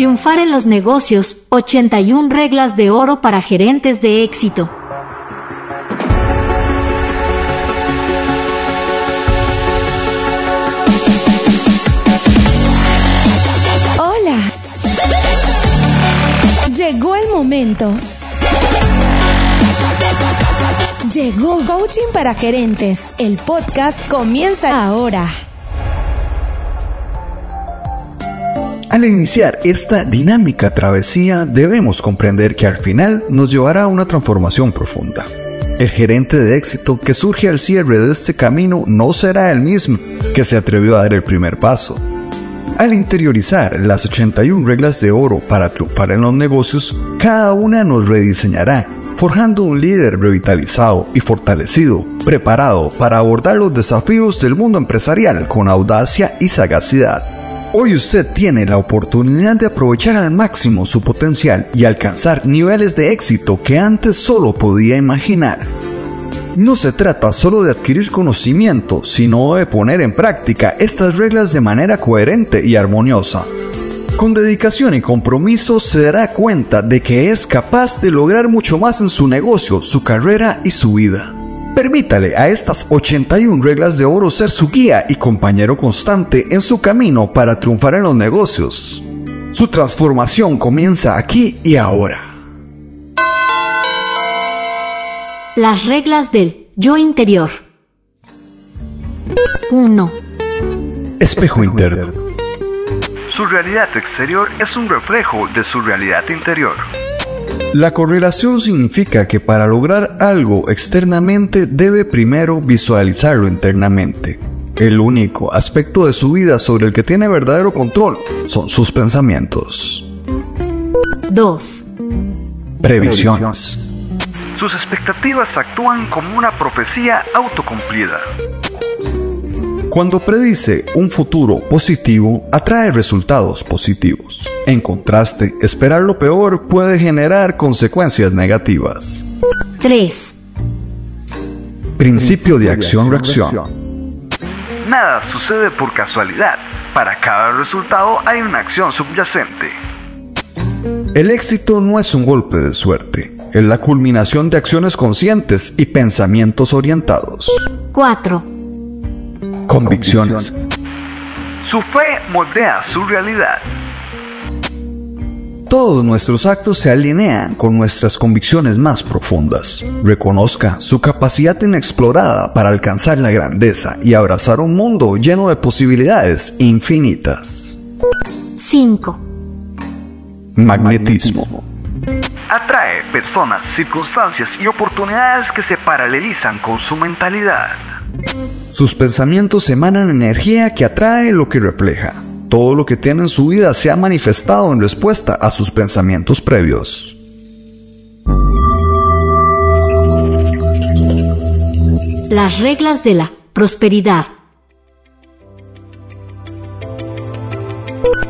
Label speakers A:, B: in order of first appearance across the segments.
A: Triunfar en los negocios, 81 reglas de oro para gerentes de éxito.
B: Hola. Llegó el momento. Llegó Coaching para Gerentes. El podcast comienza ahora.
C: Al iniciar esta dinámica travesía debemos comprender que al final nos llevará a una transformación profunda. El gerente de éxito que surge al cierre de este camino no será el mismo que se atrevió a dar el primer paso. Al interiorizar las 81 reglas de oro para triunfar en los negocios, cada una nos rediseñará, forjando un líder revitalizado y fortalecido, preparado para abordar los desafíos del mundo empresarial con audacia y sagacidad. Hoy usted tiene la oportunidad de aprovechar al máximo su potencial y alcanzar niveles de éxito que antes solo podía imaginar. No se trata solo de adquirir conocimiento, sino de poner en práctica estas reglas de manera coherente y armoniosa. Con dedicación y compromiso se dará cuenta de que es capaz de lograr mucho más en su negocio, su carrera y su vida. Permítale a estas 81 reglas de oro ser su guía y compañero constante en su camino para triunfar en los negocios. Su transformación comienza aquí y ahora.
A: Las reglas del yo interior. 1.
C: Espejo interno.
D: Su realidad exterior es un reflejo de su realidad interior.
C: La correlación significa que para lograr algo externamente debe primero visualizarlo internamente. El único aspecto de su vida sobre el que tiene verdadero control son sus pensamientos.
A: 2.
C: Previsiones.
D: Sus expectativas actúan como una profecía autocumplida.
C: Cuando predice un futuro positivo, atrae resultados positivos. En contraste, esperar lo peor puede generar consecuencias negativas.
A: 3.
C: Principio de acción-reacción.
D: Nada sucede por casualidad. Para cada resultado hay una acción subyacente.
C: El éxito no es un golpe de suerte, es la culminación de acciones conscientes y pensamientos orientados.
A: 4.
C: Convicciones.
D: Su fe moldea su realidad.
C: Todos nuestros actos se alinean con nuestras convicciones más profundas. Reconozca su capacidad inexplorada para alcanzar la grandeza y abrazar un mundo lleno de posibilidades infinitas.
A: 5.
C: Magnetismo.
D: Atrae personas, circunstancias y oportunidades que se paralelizan con su mentalidad.
C: Sus pensamientos emanan energía que atrae lo que refleja. Todo lo que tiene en su vida se ha manifestado en respuesta a sus pensamientos previos.
A: Las reglas de la prosperidad.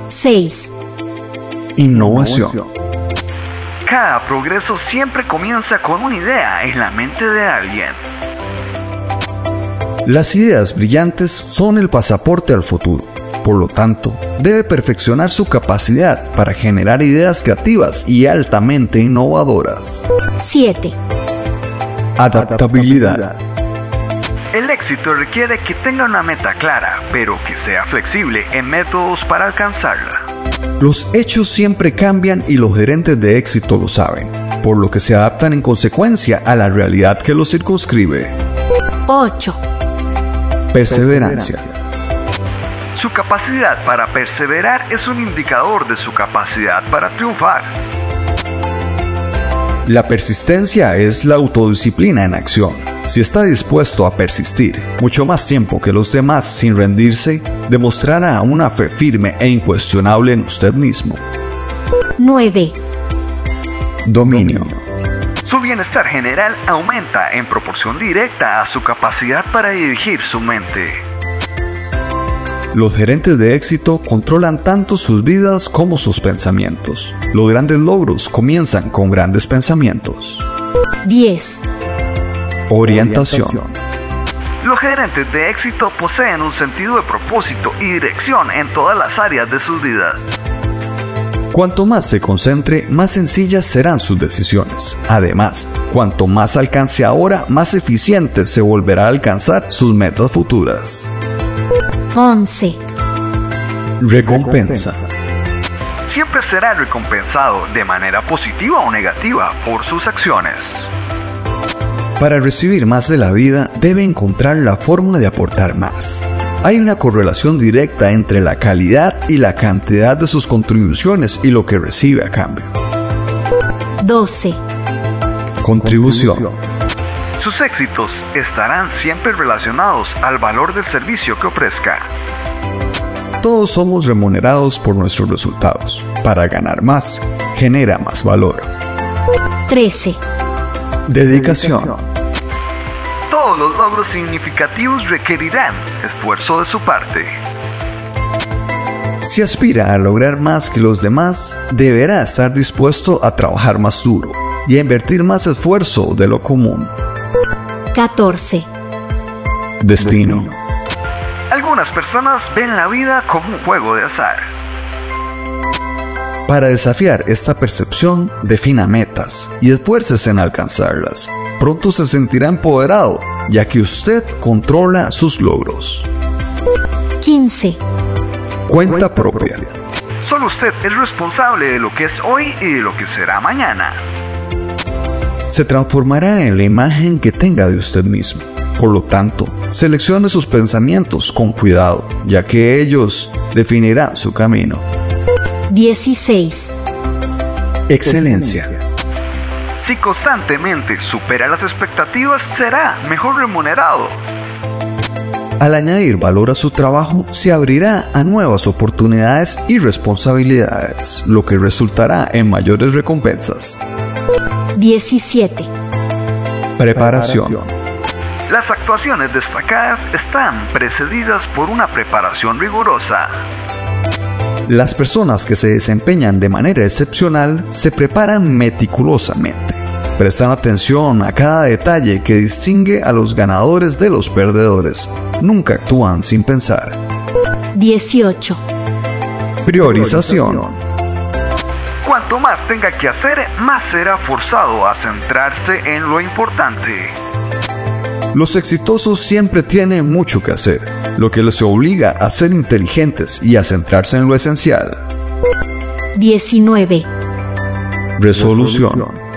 A: 6.
C: Innovación.
D: Cada progreso siempre comienza con una idea en la mente de alguien.
C: Las ideas brillantes son el pasaporte al futuro. Por lo tanto, debe perfeccionar su capacidad para generar ideas creativas y altamente innovadoras.
A: 7.
C: Adaptabilidad.
D: El éxito requiere que tenga una meta clara, pero que sea flexible en métodos para alcanzarla.
C: Los hechos siempre cambian y los gerentes de éxito lo saben, por lo que se adaptan en consecuencia a la realidad que los circunscribe.
A: 8.
C: Perseverancia.
D: Su capacidad para perseverar es un indicador de su capacidad para triunfar.
C: La persistencia es la autodisciplina en acción. Si está dispuesto a persistir mucho más tiempo que los demás sin rendirse, demostrará una fe firme e incuestionable en usted mismo.
A: 9.
C: Dominio.
D: Su bienestar general aumenta en proporción directa a su capacidad para dirigir su mente.
C: Los gerentes de éxito controlan tanto sus vidas como sus pensamientos. Los grandes logros comienzan con grandes pensamientos.
A: 10.
C: Orientación.
D: Los gerentes de éxito poseen un sentido de propósito y dirección en todas las áreas de sus vidas.
C: Cuanto más se concentre, más sencillas serán sus decisiones. Además, cuanto más alcance ahora, más eficiente se volverá a alcanzar sus metas futuras.
A: 11.
C: Recompensa.
D: Siempre será recompensado de manera positiva o negativa por sus acciones.
C: Para recibir más de la vida, debe encontrar la forma de aportar más. Hay una correlación directa entre la calidad y la cantidad de sus contribuciones y lo que recibe a cambio.
A: 12.
C: Contribución.
D: Sus éxitos estarán siempre relacionados al valor del servicio que ofrezca.
C: Todos somos remunerados por nuestros resultados. Para ganar más, genera más valor.
A: 13.
C: Dedicación.
D: Todos los logros significativos requerirán esfuerzo de su parte.
C: Si aspira a lograr más que los demás, deberá estar dispuesto a trabajar más duro y a invertir más esfuerzo de lo común.
A: 14.
C: Destino.
D: Algunas personas ven la vida como un juego de azar.
C: Para desafiar esta percepción, defina metas y esfuércese en alcanzarlas. Pronto se sentirá empoderado, ya que usted controla sus logros.
A: 15.
C: Cuenta propia.
D: Solo usted es responsable de lo que es hoy y de lo que será mañana.
C: Se transformará en la imagen que tenga de usted mismo. Por lo tanto, seleccione sus pensamientos con cuidado, ya que ellos definirán su camino.
A: 16.
C: Excelencia.
D: Si constantemente supera las expectativas, será mejor remunerado.
C: Al añadir valor a su trabajo, se abrirá a nuevas oportunidades y responsabilidades, lo que resultará en mayores recompensas.
A: 17.
C: Preparación.
D: Las actuaciones destacadas están precedidas por una preparación rigurosa.
C: Las personas que se desempeñan de manera excepcional se preparan meticulosamente. Prestan atención a cada detalle que distingue a los ganadores de los perdedores. Nunca actúan sin pensar.
A: 18.
C: Priorización.
D: Cuanto más tenga que hacer, más será forzado a centrarse en lo importante.
C: Los exitosos siempre tienen mucho que hacer, lo que les obliga a ser inteligentes y a centrarse en lo esencial.
A: 19.
C: Resolución.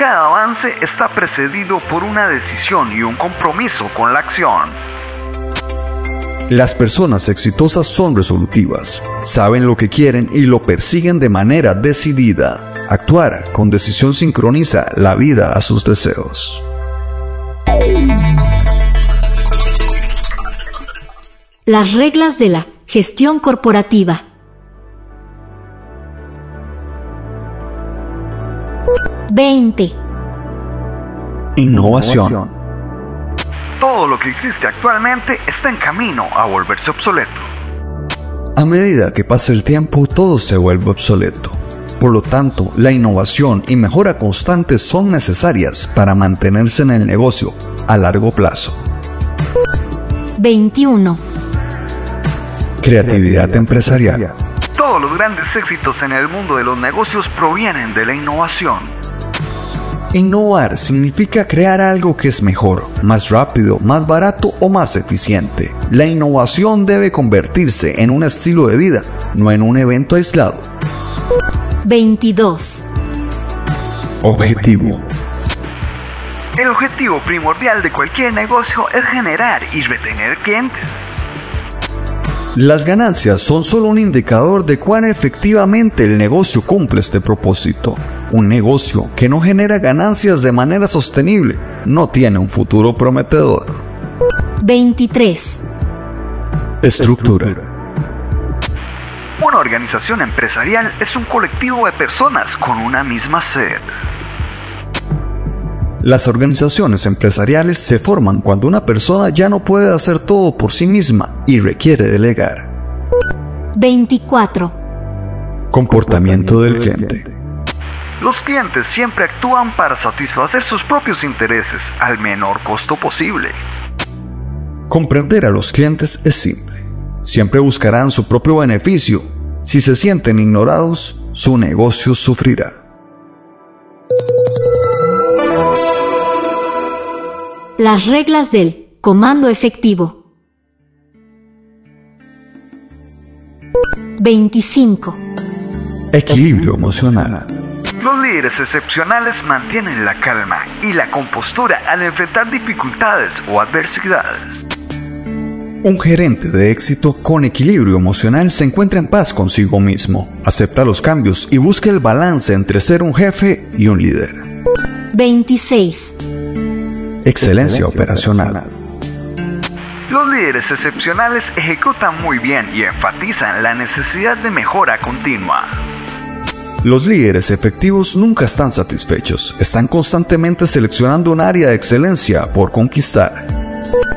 D: Cada avance está precedido por una decisión y un compromiso con la acción.
C: Las personas exitosas son resolutivas, saben lo que quieren y lo persiguen de manera decidida. Actuar con decisión sincroniza la vida a sus deseos.
A: Las reglas de la gestión corporativa. Veinte.
C: Innovación.
D: Todo lo que existe actualmente está en camino a volverse obsoleto.
C: A medida que pasa el tiempo, todo se vuelve obsoleto. Por lo tanto, la innovación y mejora constante son necesarias para mantenerse en el negocio a largo plazo.
A: 21.
C: Creatividad empresarial.
D: Todos los grandes éxitos en el mundo de los negocios provienen de la innovación.
C: Innovar significa crear algo que es mejor, más rápido, más barato o más eficiente. La innovación debe convertirse en un estilo de vida, no en un evento aislado.
A: 22.
C: Objetivo.
D: El objetivo primordial de cualquier negocio es generar y retener clientes.
C: Las ganancias son solo un indicador de cuán efectivamente el negocio cumple este propósito. Un negocio que no genera ganancias de manera sostenible no tiene un futuro prometedor.
A: 23.
C: Estructura.
D: Una organización empresarial es un colectivo de personas con una misma sed.
C: Las organizaciones empresariales se forman cuando una persona ya no puede hacer todo por sí misma y requiere delegar.
A: 24.
C: Comportamiento del cliente.
D: Los clientes siempre actúan para satisfacer sus propios intereses al menor costo posible.
C: Comprender a los clientes es simple. Siempre buscarán su propio beneficio Si se sienten ignorados, su negocio sufrirá.
A: Las reglas del comando efectivo. 25.
C: Equilibrio emocional.
D: Los líderes excepcionales mantienen la calma y la compostura al enfrentar dificultades o adversidades.
C: Un gerente de éxito con equilibrio emocional se encuentra en paz consigo mismo, acepta los cambios y busca el balance entre ser un jefe y un líder.
A: 26.
C: Excelencia operacional.
D: Los líderes excepcionales ejecutan muy bien y enfatizan la necesidad de mejora continua.
C: Los líderes efectivos nunca están satisfechos, están constantemente seleccionando un área de excelencia por conquistar.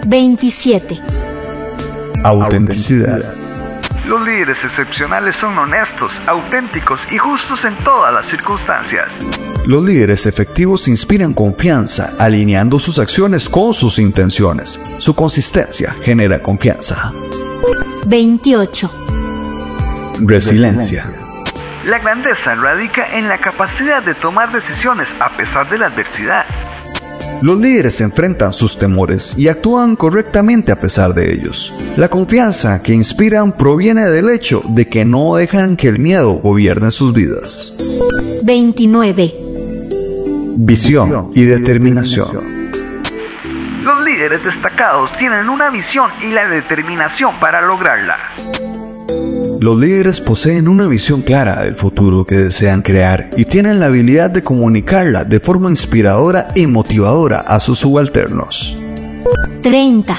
A: 27.
C: Autenticidad.
D: Los líderes excepcionales son honestos, auténticos y justos en todas las circunstancias.
C: Los líderes efectivos inspiran confianza, alineando sus acciones con sus intenciones. Su consistencia genera confianza.
A: 28.
C: Resiliencia.
D: La grandeza radica en la capacidad de tomar decisiones a pesar de la adversidad.
C: Los líderes enfrentan sus temores y actúan correctamente a pesar de ellos. La confianza que inspiran proviene del hecho de que no dejan que el miedo gobierne sus vidas.
A: 29.
C: Visión y determinación.
D: Los líderes destacados tienen una visión y la determinación para lograrla.
C: Los líderes poseen una visión clara del futuro que desean crear y tienen la habilidad de comunicarla de forma inspiradora y motivadora a sus subalternos.
A: 30.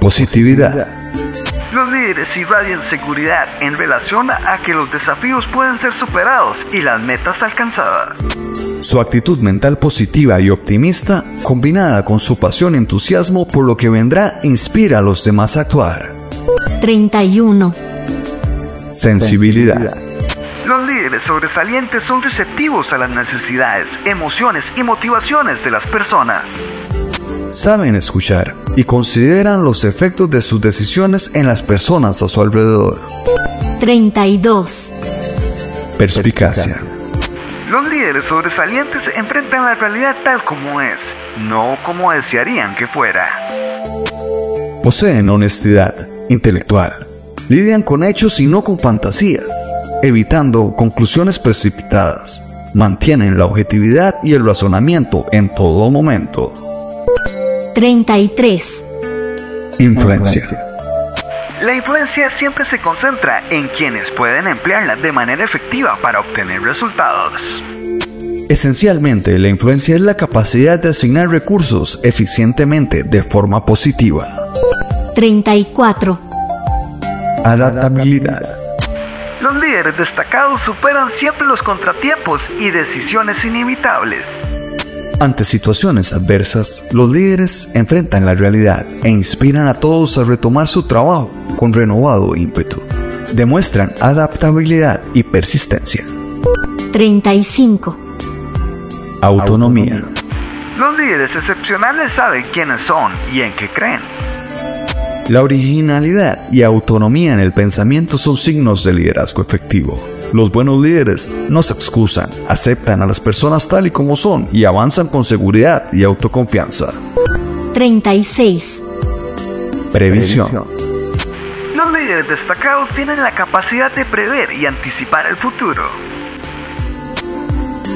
C: Positividad.
D: Los líderes irradian seguridad en relación a que los desafíos pueden ser superados y las metas alcanzadas.
C: Su actitud mental positiva y optimista, combinada con su pasión y entusiasmo por lo que vendrá, inspira a los demás a actuar.
A: 31.
C: Sensibilidad.
D: Los líderes sobresalientes son receptivos a las necesidades, emociones y motivaciones de las personas.
C: Saben escuchar y consideran los efectos de sus decisiones en las personas a su alrededor.
A: 32.
C: Perspicacia.
D: Los líderes sobresalientes enfrentan la realidad tal como es, no como desearían que fuera.
C: Poseen honestidad intelectual. Lidian con hechos y no con fantasías, evitando conclusiones precipitadas. Mantienen la objetividad y el razonamiento en todo momento.
A: 33.
C: Influencia.
D: La influencia siempre se concentra en quienes pueden emplearla de manera efectiva para obtener resultados.
C: Esencialmente, la influencia es la capacidad de asignar recursos eficientemente de forma positiva.
A: 34.
C: Adaptabilidad.
D: Los líderes destacados superan siempre los contratiempos y decisiones inevitables.
C: Ante situaciones adversas, los líderes enfrentan la realidad e inspiran a todos a retomar su trabajo con renovado ímpetu. Demuestran adaptabilidad y persistencia.
A: 35.
C: Autonomía.
D: Los líderes excepcionales saben quiénes son y en qué creen.
C: La originalidad y autonomía en el pensamiento son signos de liderazgo efectivo. Los buenos líderes no se excusan, aceptan a las personas tal y como son y avanzan con seguridad y autoconfianza.
A: 36.
C: Previsión.
D: Los líderes destacados tienen la capacidad de prever y anticipar el futuro.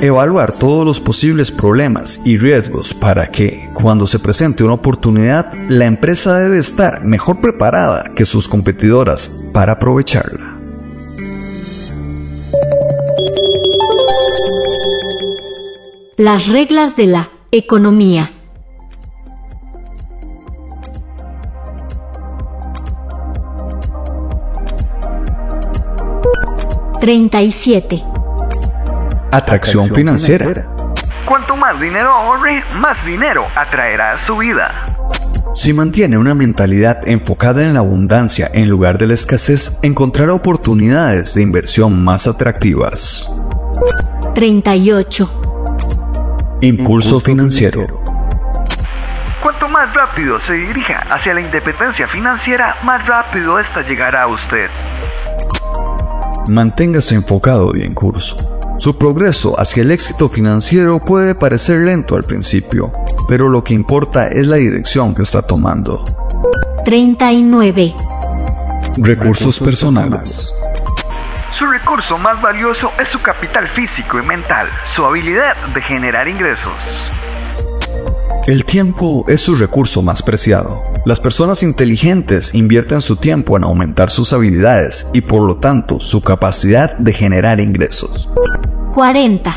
C: Evaluar todos los posibles problemas y riesgos para que, cuando se presente una oportunidad, la empresa debe estar mejor preparada que sus competidoras para aprovecharla.
A: Las reglas de la economía. Treinta y siete.
C: Atracción financiera.
D: Cuanto más dinero ahorre, más dinero atraerá a su vida.
C: Si mantiene una mentalidad enfocada en la abundancia en lugar de la escasez, encontrará oportunidades de inversión más atractivas.
A: 38.
C: Impulso financiero.
D: Cuanto más rápido se dirija hacia la independencia financiera, más rápido esta llegará a usted.
C: Manténgase enfocado y en curso. Su progreso hacia el éxito financiero puede parecer lento al principio, pero lo que importa es la dirección que está tomando.
A: 39.
C: Recursos personales.
D: Su recurso más valioso es su capital físico y mental, su habilidad de generar ingresos.
C: El tiempo es su recurso más preciado. Las personas inteligentes invierten su tiempo en aumentar sus habilidades y por lo tanto su capacidad de generar ingresos.
A: 40.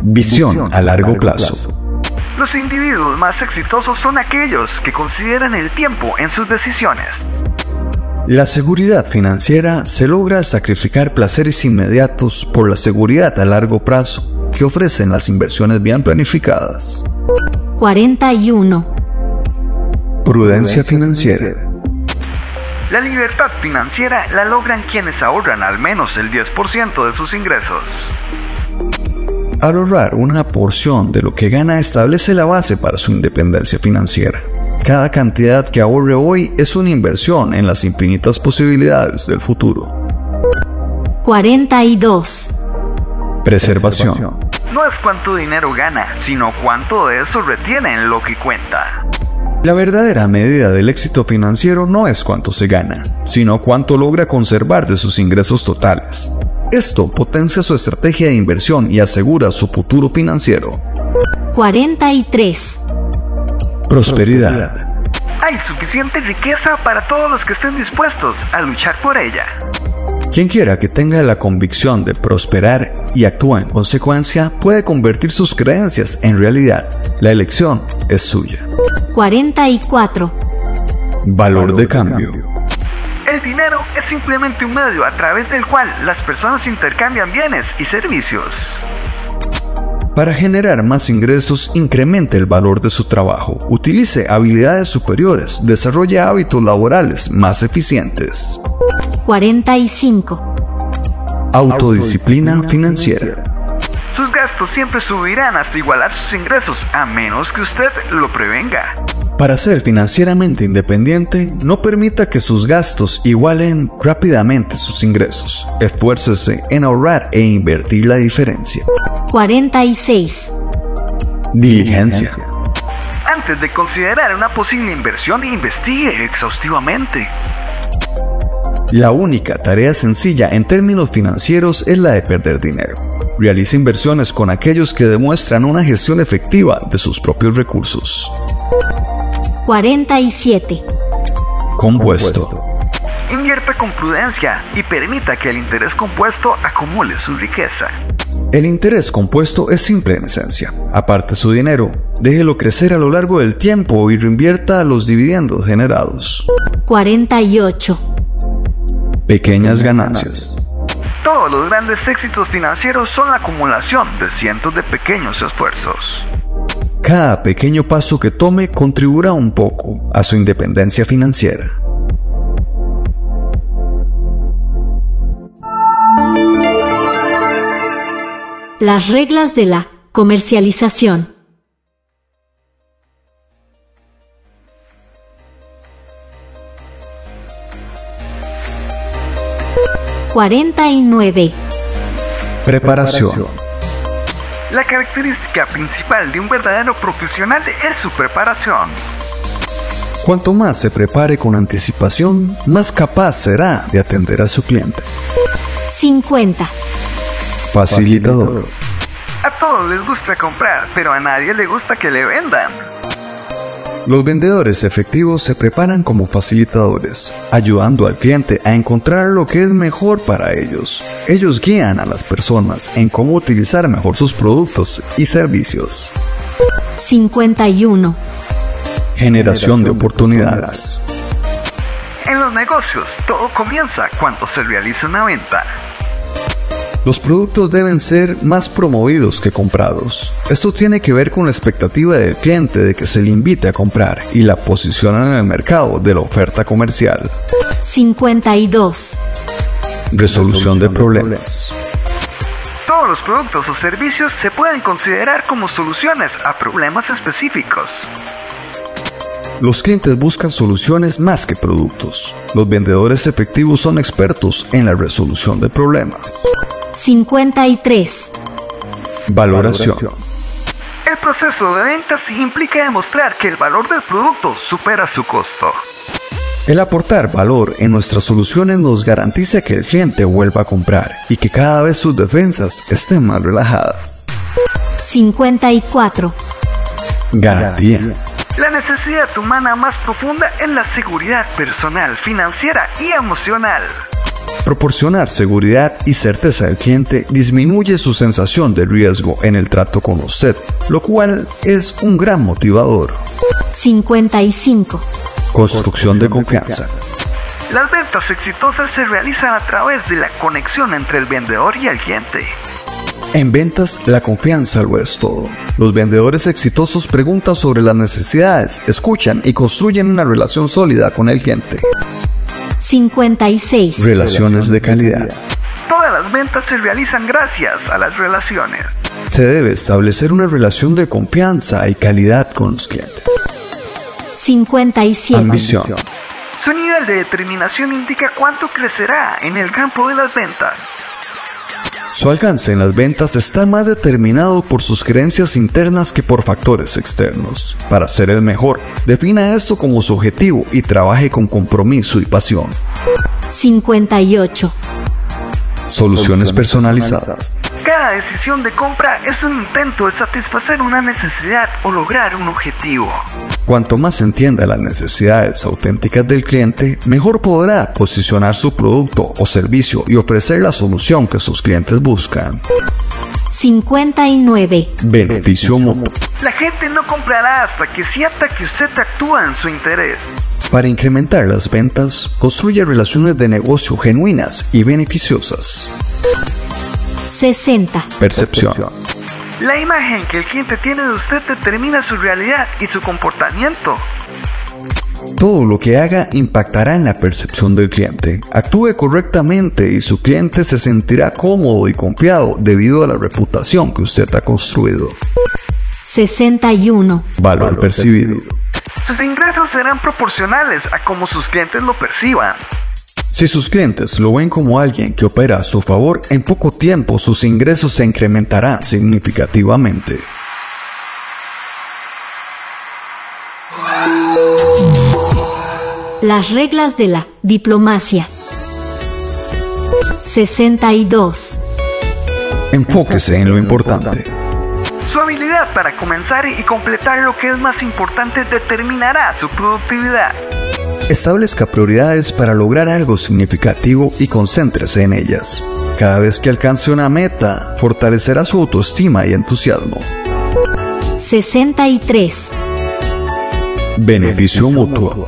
C: Visión a largo plazo.
D: Los individuos más exitosos son aquellos que consideran el tiempo en sus decisiones.
C: La seguridad financiera se logra al sacrificar placeres inmediatos por la seguridad a largo plazo que ofrecen las inversiones bien planificadas.
A: 41.
C: Prudencia financiera.
D: La libertad financiera la logran quienes ahorran al menos el 10% de sus ingresos.
C: Al ahorrar una porción de lo que gana establece la base para su independencia financiera. Cada cantidad que ahorre hoy es una inversión en las infinitas posibilidades del futuro.
A: 42.
C: Preservación.
D: No es cuánto dinero gana, sino cuánto de eso retiene en lo que cuenta.
C: La verdadera medida del éxito financiero no es cuánto se gana, sino cuánto logra conservar de sus ingresos totales. Esto potencia su estrategia de inversión y asegura su futuro financiero.
A: 43.
C: Prosperidad.
D: Hay suficiente riqueza para todos los que estén dispuestos a luchar por ella.
C: Quien quiera que tenga la convicción de prosperar y actúa en consecuencia puede convertir sus creencias en realidad. La elección es suya.
A: 44.
C: Valor de cambio.
D: El dinero es simplemente un medio a través del cual las personas intercambian bienes y servicios.
C: Para generar más ingresos, incremente el valor de su trabajo, utilice habilidades superiores, desarrolle hábitos laborales más eficientes.
A: 45.
C: Autodisciplina financiera.
D: Sus gastos siempre subirán hasta igualar sus ingresos, a menos que usted lo prevenga.
C: Para ser financieramente independiente, no permita que sus gastos igualen rápidamente sus ingresos. Esfuércese en ahorrar e invertir la diferencia.
A: 46.
C: Diligencia.
D: Antes de considerar una posible inversión, investigue exhaustivamente.
C: La única tarea sencilla en términos financieros es la de perder dinero. Realice inversiones con aquellos que demuestran una gestión efectiva de sus propios recursos.
A: 47.
C: Compuesto.
D: Invierta con prudencia y permita que el interés compuesto acumule su riqueza.
C: El interés compuesto es simple en esencia. Aparte su dinero, déjelo crecer a lo largo del tiempo y reinvierta los dividendos generados.
A: 48.
C: Pequeñas ganancias.
D: Todos los grandes éxitos financieros son la acumulación de cientos de pequeños esfuerzos.
C: Cada pequeño paso que tome contribuirá un poco a su independencia financiera.
A: Las reglas de la comercialización. Cuarenta y nueve.
C: Preparación.
D: La característica principal de un verdadero profesional es su preparación.
C: Cuanto más se prepare con anticipación, más capaz será de atender a su cliente.
A: 50.
C: Facilitador.
D: A todos les gusta comprar, pero a nadie le gusta que le vendan.
C: Los vendedores efectivos se preparan como facilitadores, ayudando al cliente a encontrar lo que es mejor para ellos. Ellos guían a las personas en cómo utilizar mejor sus productos y servicios.
A: 51.
C: Generación de oportunidades.
D: En los negocios, todo comienza cuando se realiza una venta.
C: Los productos deben ser más promovidos que comprados. Esto tiene que ver con la expectativa del cliente de que se le invite a comprar y la posición en el mercado de la oferta comercial.
A: 52.
C: Resolución de problemas.
D: Todos los productos o servicios se pueden considerar como soluciones a problemas específicos.
C: Los clientes buscan soluciones más que productos. Los vendedores efectivos son expertos en la resolución de problemas.
A: 53.
C: Valoración.
D: El proceso de ventas implica demostrar que el valor del producto supera su costo.
C: El aportar valor en nuestras soluciones nos garantiza que el cliente vuelva a comprar y que cada vez sus defensas estén más relajadas.
A: 54.
C: Garantía.
D: La necesidad humana más profunda es la seguridad personal, financiera y emocional.
C: Proporcionar seguridad y certeza al cliente disminuye su sensación de riesgo en el trato con usted, lo cual es un gran motivador.
A: 55.
C: Construcción de confianza.
D: Las ventas exitosas se realizan a través de la conexión entre el vendedor y el cliente.
C: En ventas, la confianza lo es todo. Los vendedores exitosos preguntan sobre las necesidades, escuchan y construyen una relación sólida con el cliente.
A: 56.
C: Relaciones de calidad.
D: Todas las ventas se realizan gracias a las relaciones.
C: Se debe establecer una relación de confianza y calidad con los clientes.
A: 57.
C: Ambición.
D: Su nivel de determinación indica cuánto crecerá en el campo de las ventas.
C: Su alcance en las ventas está más determinado por sus creencias internas que por factores externos. Para ser el mejor, defina esto como su objetivo y trabaje con compromiso y pasión.
A: 58.
C: Soluciones personalizadas.
D: Cada decisión de compra es un intento de satisfacer una necesidad o lograr un objetivo.
C: Cuanto más entienda las necesidades auténticas del cliente, mejor podrá posicionar su producto o servicio y ofrecer la solución que sus clientes buscan.
A: 59.
C: Beneficio mutuo.
D: La gente no comprará hasta que sienta que usted actúa en su interés.
C: Para incrementar las ventas, construye relaciones de negocio genuinas y beneficiosas.
A: 60.
C: Percepción.
D: La imagen que el cliente tiene de usted determina su realidad y su comportamiento.
C: Todo lo que haga impactará en la percepción del cliente. Actúe correctamente y su cliente se sentirá cómodo y confiado debido a la reputación que usted ha construido.
A: 61.
C: Valor percibido.
D: Sus ingresos serán proporcionales a cómo sus clientes lo perciban.
C: Si sus clientes lo ven como alguien que opera a su favor, en poco tiempo sus ingresos se incrementarán significativamente.
A: Las reglas de la diplomacia. 62.
C: Enfóquese en lo importante.
D: Su habilidad para comenzar y completar lo que es más importante determinará su productividad.
C: Establezca prioridades para lograr algo significativo y concéntrese en ellas. Cada vez que alcance una meta, fortalecerá su autoestima y entusiasmo.
A: 63.
C: Beneficio mutuo.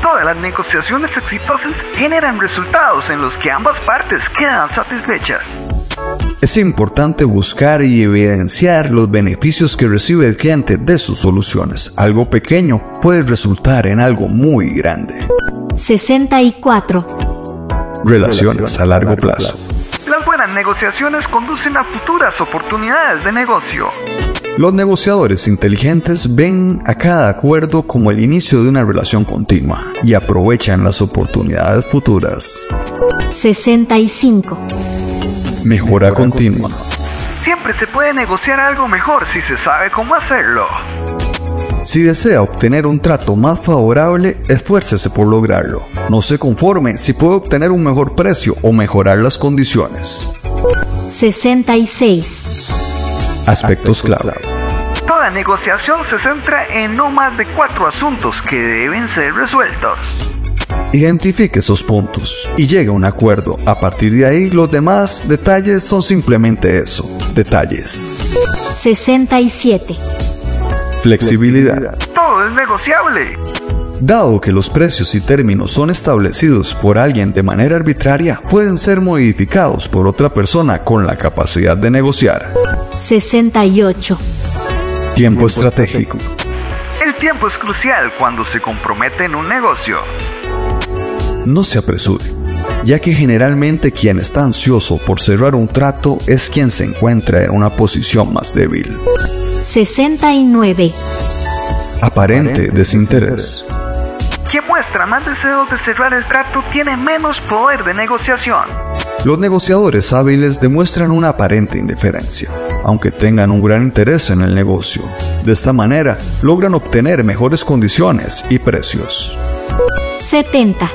D: Todas las negociaciones exitosas generan resultados en los que ambas partes quedan satisfechas.
C: Es importante buscar y evidenciar los beneficios que recibe el cliente de sus soluciones. Algo pequeño puede resultar en algo muy grande.
A: 64.
C: Relaciones a largo plazo.
D: Las buenas negociaciones conducen a futuras oportunidades de negocio.
C: Los negociadores inteligentes ven a cada acuerdo como el inicio de una relación continua y aprovechan las oportunidades futuras.
A: 65.
C: Mejora continua.
D: Siempre se puede negociar algo mejor si se sabe cómo hacerlo.
C: Si desea obtener un trato más favorable, esfuércese por lograrlo. No se conforme si puede obtener un mejor precio o mejorar las condiciones.
A: 66.
C: Aspectos clave.
D: Toda negociación se centra en no más de cuatro asuntos que deben ser resueltos.
C: Identifique esos puntos y llegue a un acuerdo. A partir de ahí, los demás detalles son simplemente eso, detalles.
A: 67.
C: Flexibilidad.
D: Todo es negociable.
C: Dado que los precios y términos son establecidos por alguien de manera arbitraria, pueden ser modificados por otra persona con la capacidad de negociar.
A: 68.
C: Tiempo estratégico.
D: El tiempo es crucial cuando se compromete en un negocio.
C: No se apresure, ya que generalmente quien está ansioso por cerrar un trato es quien se encuentra en una posición más débil.
A: 69.
C: Aparente desinterés.
D: Quien muestra más deseo de cerrar el trato tiene menos poder de negociación.
C: Los negociadores hábiles demuestran una aparente indiferencia, aunque tengan un gran interés en el negocio. De esta manera, logran obtener mejores condiciones y precios.
A: 70.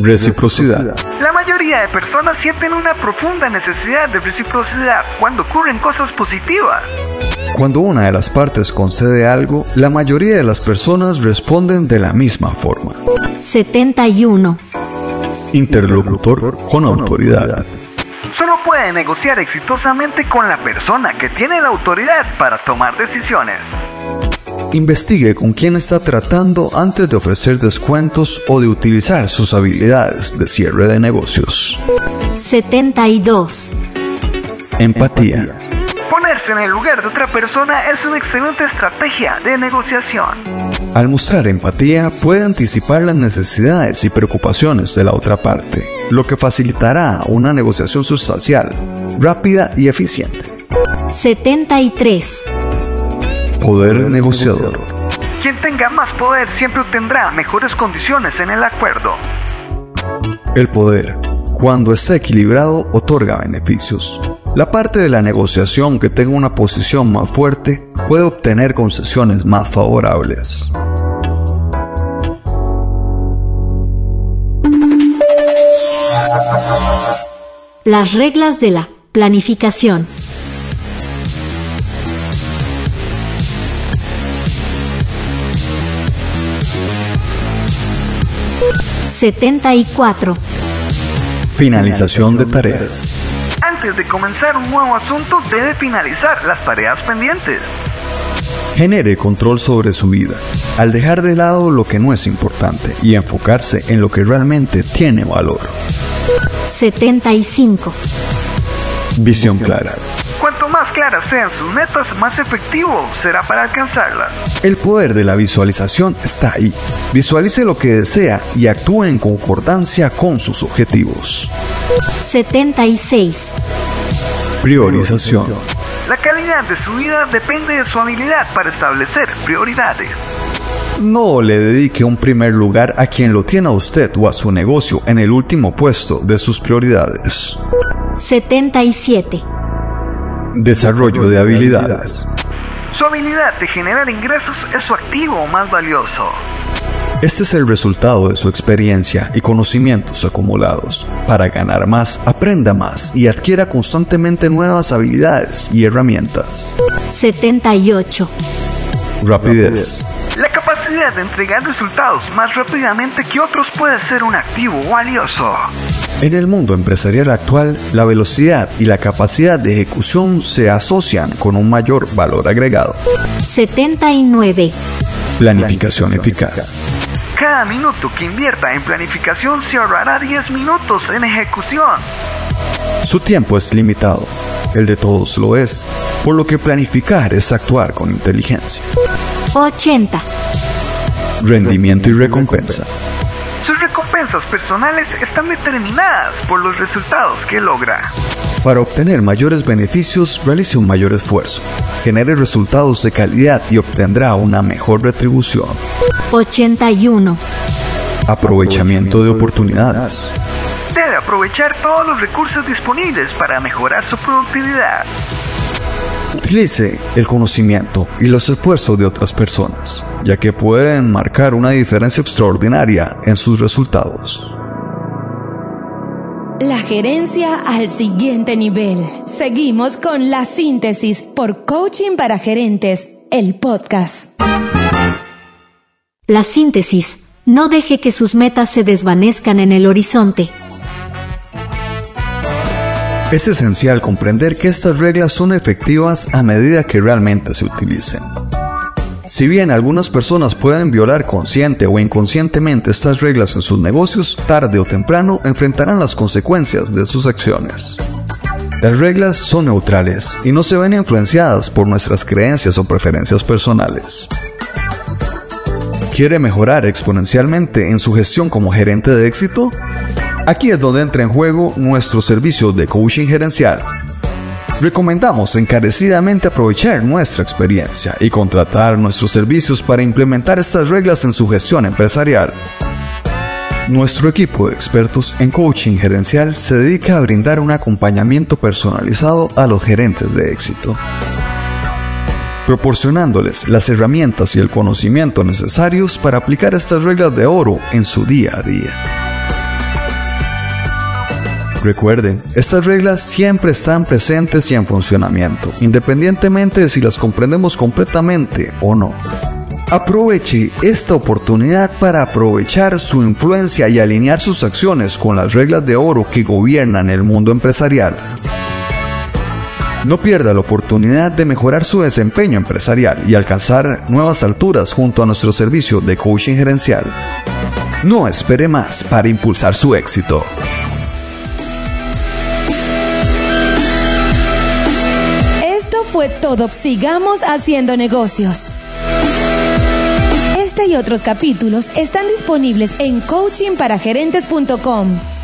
C: Reciprocidad.
D: La mayoría de personas sienten una profunda necesidad de reciprocidad cuando ocurren cosas positivas.
C: Cuando una de las partes concede algo, la mayoría de las personas responden de la misma forma.
A: 71.
C: Interlocutor con autoridad.
D: Solo puede negociar exitosamente con la persona que tiene la autoridad para tomar decisiones.
C: Investigue con quién está tratando antes de ofrecer descuentos o de utilizar sus habilidades de cierre de negocios.
A: 72.
C: Empatía.
D: Ponerse en el lugar de otra persona es una excelente estrategia de negociación.
C: Al mostrar empatía puede anticipar las necesidades y preocupaciones de la otra parte, lo que facilitará una negociación sustancial, rápida y eficiente.
A: 73.
C: Poder negociador.
D: Quien tenga más poder siempre obtendrá mejores condiciones en el acuerdo.
C: El poder, cuando está equilibrado, otorga beneficios. La parte de la negociación que tenga una posición más fuerte puede obtener concesiones más favorables.
A: Las reglas de la planificación. Setenta y cuatro.
C: Finalización de tareas.
D: Antes de comenzar un nuevo asunto debe finalizar las tareas pendientes.
C: Genere control sobre su vida, al dejar de lado lo que no es importante y enfocarse en lo que realmente tiene valor.
A: Setenta y cinco.
C: Visión clara.
D: Claras sean sus metas, más efectivo será para alcanzarlas.
C: El poder de la visualización está ahí. Visualice lo que desea y actúe en concordancia con sus objetivos.
A: Setenta y seis.
C: Priorización.
D: La calidad de su vida depende de su habilidad para establecer prioridades.
C: No le dedique un primer lugar a quien lo tiene a usted o a su negocio en el último puesto de sus prioridades.
A: Setenta y siete.
C: Desarrollo de habilidades.
D: Su habilidad de generar ingresos es su activo más valioso.
C: Este es el resultado de su experiencia y conocimientos acumulados. Para ganar más, aprenda más y adquiera constantemente nuevas habilidades y herramientas.
A: Setenta y ocho.
C: Rapidez.
D: La capacidad de entregar resultados más rápidamente que otros puede ser un activo valioso.
C: En el mundo empresarial actual, la velocidad y la capacidad de ejecución se asocian con un mayor valor agregado.
A: Setenta y nueve.
C: Planificación eficaz.
D: Cada minuto que invierta en planificación se ahorrará 10 minutos en ejecución.
C: Su tiempo es limitado, el de todos lo es, por lo que planificar es actuar con inteligencia.
A: Ochenta.
C: Rendimiento y recompensa.
D: Personales están determinadas por los resultados que logra.
C: Para obtener mayores beneficios, realice un mayor esfuerzo, genere resultados de calidad y obtendrá una mejor retribución.
A: Ochenta y uno.
C: Aprovechamiento de oportunidades.
D: Debe aprovechar todos los recursos disponibles para mejorar su productividad.
C: Utilice el conocimiento y los esfuerzos de otras personas, ya que pueden marcar una diferencia extraordinaria en sus resultados.
B: La gerencia al siguiente nivel. Seguimos con la síntesis por Coaching para Gerentes, el podcast.
A: La síntesis. No deje que sus metas se desvanezcan en el horizonte.
C: Es esencial comprender que estas reglas son efectivas a medida que realmente se utilicen. Si bien algunas personas pueden violar consciente o inconscientemente estas reglas en sus negocios, tarde o temprano enfrentarán las consecuencias de sus acciones. Las reglas son neutrales y no se ven influenciadas por nuestras creencias o preferencias personales. ¿Quiere mejorar exponencialmente en su gestión como gerente de éxito? Aquí es donde entra en juego nuestro servicio de coaching gerencial. Recomendamos encarecidamente aprovechar nuestra experiencia y contratar nuestros servicios para implementar estas reglas en su gestión empresarial. Nuestro equipo de expertos en coaching gerencial se dedica a brindar un acompañamiento personalizado a los gerentes de éxito, proporcionándoles las herramientas y el conocimiento necesarios para aplicar estas reglas de oro en su día a día. Recuerden, estas reglas siempre están presentes y en funcionamiento, independientemente de si las comprendemos completamente o no. Aproveche esta oportunidad para aprovechar su influencia y alinear sus acciones con las reglas de oro que gobiernan el mundo empresarial. No pierda la oportunidad de mejorar su desempeño empresarial y alcanzar nuevas alturas junto a nuestro servicio de coaching gerencial. No espere más para impulsar su éxito.
B: Todo. Sigamos haciendo negocios. Este y otros capítulos están disponibles en coachingparagerentes.com.